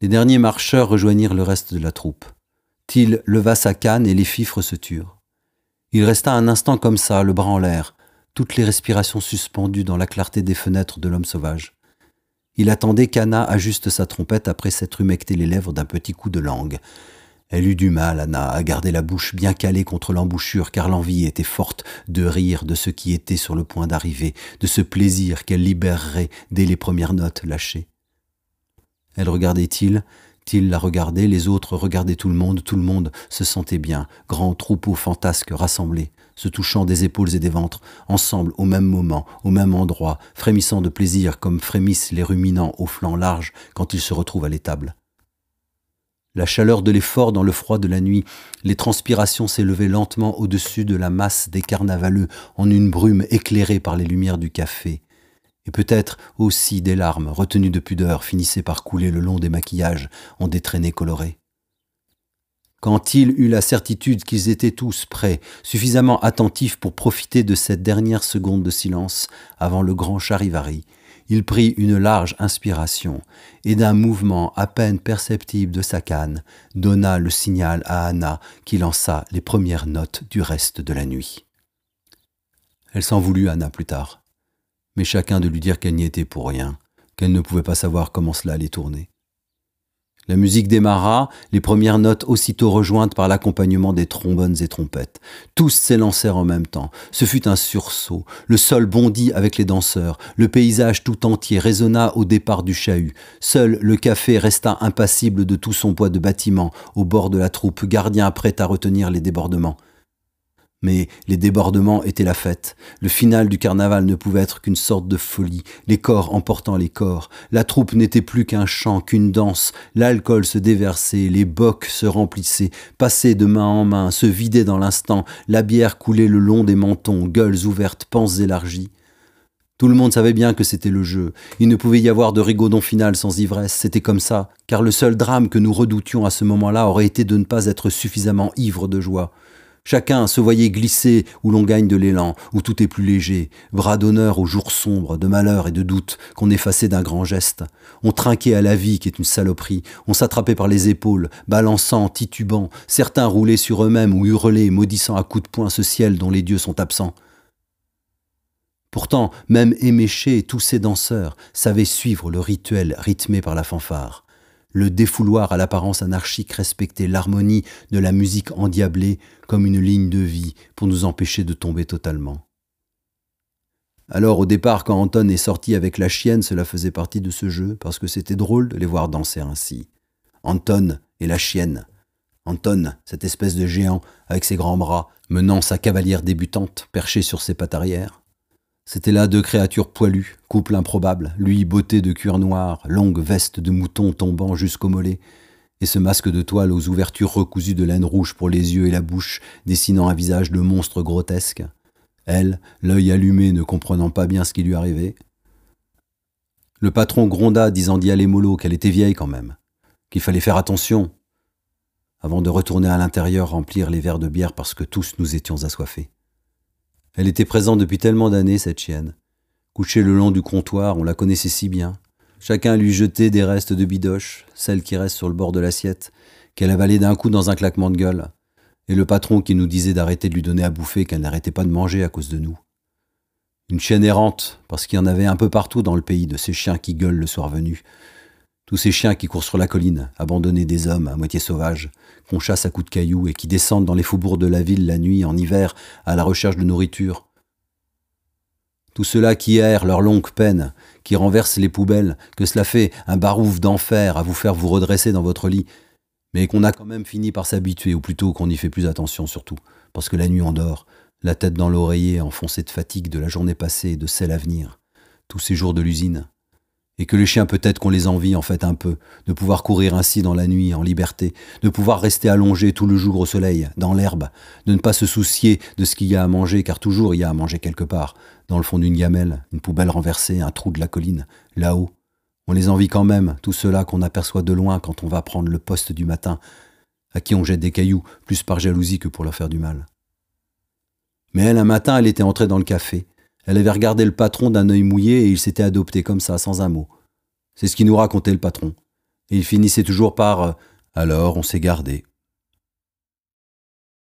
Les derniers marcheurs rejoignirent le reste de la troupe. Till leva sa canne et les fifres se turent. Il resta un instant comme ça, le bras en l'air, toutes les respirations suspendues dans la clarté des fenêtres de l'homme sauvage. Il attendait qu'Anna ajuste sa trompette après s'être humecté les lèvres d'un petit coup de langue. Elle eut du mal, Anna, à garder la bouche bien calée contre l'embouchure, car l'envie était forte de rire de ce qui était sur le point d'arriver, de ce plaisir qu'elle libérerait dès les premières notes lâchées. Elle regardait Till, la regardait, les autres regardaient tout le monde, tout le monde se sentait bien, grand troupeau fantasque rassemblé, se touchant des épaules et des ventres, ensemble au même moment, au même endroit, frémissant de plaisir comme frémissent les ruminants aux flancs larges quand ils se retrouvent à l'étable. La chaleur de l'effort dans le froid de la nuit, les transpirations s'élevaient lentement au-dessus de la masse des carnavaleux en une brume éclairée par les lumières du café. Et peut-être aussi des larmes retenues de pudeur finissaient par couler le long des maquillages en des traînées colorées. Quand il eut la certitude qu'ils étaient tous prêts, suffisamment attentifs pour profiter de cette dernière seconde de silence avant le grand charivari, il prit une large inspiration et d'un mouvement à peine perceptible de sa canne, donna le signal à Anna qui lança les premières notes du reste de la nuit. Elle s'en voulut Anna plus tard, mais chacun de lui dire qu'elle n'y était pour rien, qu'elle ne pouvait pas savoir comment cela allait tourner. La musique démarra, les premières notes aussitôt rejointes par l'accompagnement des trombones et trompettes. Tous s'élancèrent en même temps. Ce fut un sursaut. Le sol bondit avec les danseurs. Le paysage tout entier résonna au départ du chahut. Seul le café resta impassible de tout son poids de bâtiment, au bord de la troupe, gardien prêt à retenir les débordements. Mais les débordements étaient la fête. Le final du carnaval ne pouvait être qu'une sorte de folie, les corps emportant les corps. La troupe n'était plus qu'un chant, qu'une danse. L'alcool se déversait, les bocs se remplissaient, passaient de main en main, se vidaient dans l'instant. La bière coulait le long des mentons, gueules ouvertes, panses élargies. Tout le monde savait bien que c'était le jeu. Il ne pouvait y avoir de rigodon final sans ivresse, c'était comme ça, car le seul drame que nous redoutions à ce moment-là aurait été de ne pas être suffisamment ivre de joie. Chacun se voyait glisser où l'on gagne de l'élan, où tout est plus léger, bras d'honneur aux jours sombres, de malheur et de doute qu'on effaçait d'un grand geste. On trinquait à la vie qui est une saloperie, on s'attrapait par les épaules, balançant, titubant, certains roulaient sur eux-mêmes ou hurlaient, maudissant à coups de poing ce ciel dont les dieux sont absents. Pourtant, même éméchés tous ces danseurs savaient suivre le rituel rythmé par la fanfare. Le défouloir à l'apparence anarchique respectait l'harmonie de la musique endiablée comme une ligne de vie pour nous empêcher de tomber totalement. Alors au départ, quand Anton est sorti avec la chienne, cela faisait partie de ce jeu, parce que c'était drôle de les voir danser ainsi. Anton et la chienne. Anton, cette espèce de géant avec ses grands bras, menant sa cavalière débutante perchée sur ses pattes arrière. C'étaient là deux créatures poilues, couple improbable, lui beauté de cuir noir, longue veste de mouton tombant jusqu'au mollet, et ce masque de toile aux ouvertures recousues de laine rouge pour les yeux et la bouche, dessinant un visage de monstre grotesque. Elle, l'œil allumé, ne comprenant pas bien ce qui lui arrivait. Le patron gronda, disant d'y aller mollo, qu'elle était vieille quand même, qu'il fallait faire attention, avant de retourner à l'intérieur remplir les verres de bière parce que tous nous étions assoiffés. Elle était présente depuis tellement d'années, cette chienne. Couchée le long du comptoir, on la connaissait si bien. Chacun lui jetait des restes de bidoche, celles qui restent sur le bord de l'assiette, qu'elle avalait d'un coup dans un claquement de gueule, et le patron qui nous disait d'arrêter de lui donner à bouffer, qu'elle n'arrêtait pas de manger à cause de nous. Une chienne errante, parce qu'il y en avait un peu partout dans le pays de ces chiens qui gueulent le soir venu, tous ces chiens qui courent sur la colline, abandonnés des hommes à moitié sauvages, qu'on chasse à coups de cailloux et qui descendent dans les faubourgs de la ville la nuit en hiver à la recherche de nourriture. Tous ceux-là qui errent leur longue peine, qui renversent les poubelles, que cela fait un barouf d'enfer à vous faire vous redresser dans votre lit, mais qu'on a quand même fini par s'habituer, ou plutôt qu'on y fait plus attention surtout, parce que la nuit on dort, la tête dans l'oreiller enfoncée de fatigue de la journée passée et de celle à venir, tous ces jours de l'usine et que les chiens peut-être qu'on les envie en fait un peu, de pouvoir courir ainsi dans la nuit en liberté, de pouvoir rester allongé tout le jour au soleil, dans l'herbe, de ne pas se soucier de ce qu'il y a à manger, car toujours il y a à manger quelque part, dans le fond d'une gamelle, une poubelle renversée, un trou de la colline, là-haut. On les envie quand même, tout cela qu'on aperçoit de loin quand on va prendre le poste du matin, à qui on jette des cailloux, plus par jalousie que pour leur faire du mal. Mais elle, un matin, elle était entrée dans le café, elle avait regardé le patron d'un œil mouillé et il s'était adopté comme ça, sans un mot. C'est ce qui nous racontait le patron. Et il finissait toujours par Alors on s'est gardé.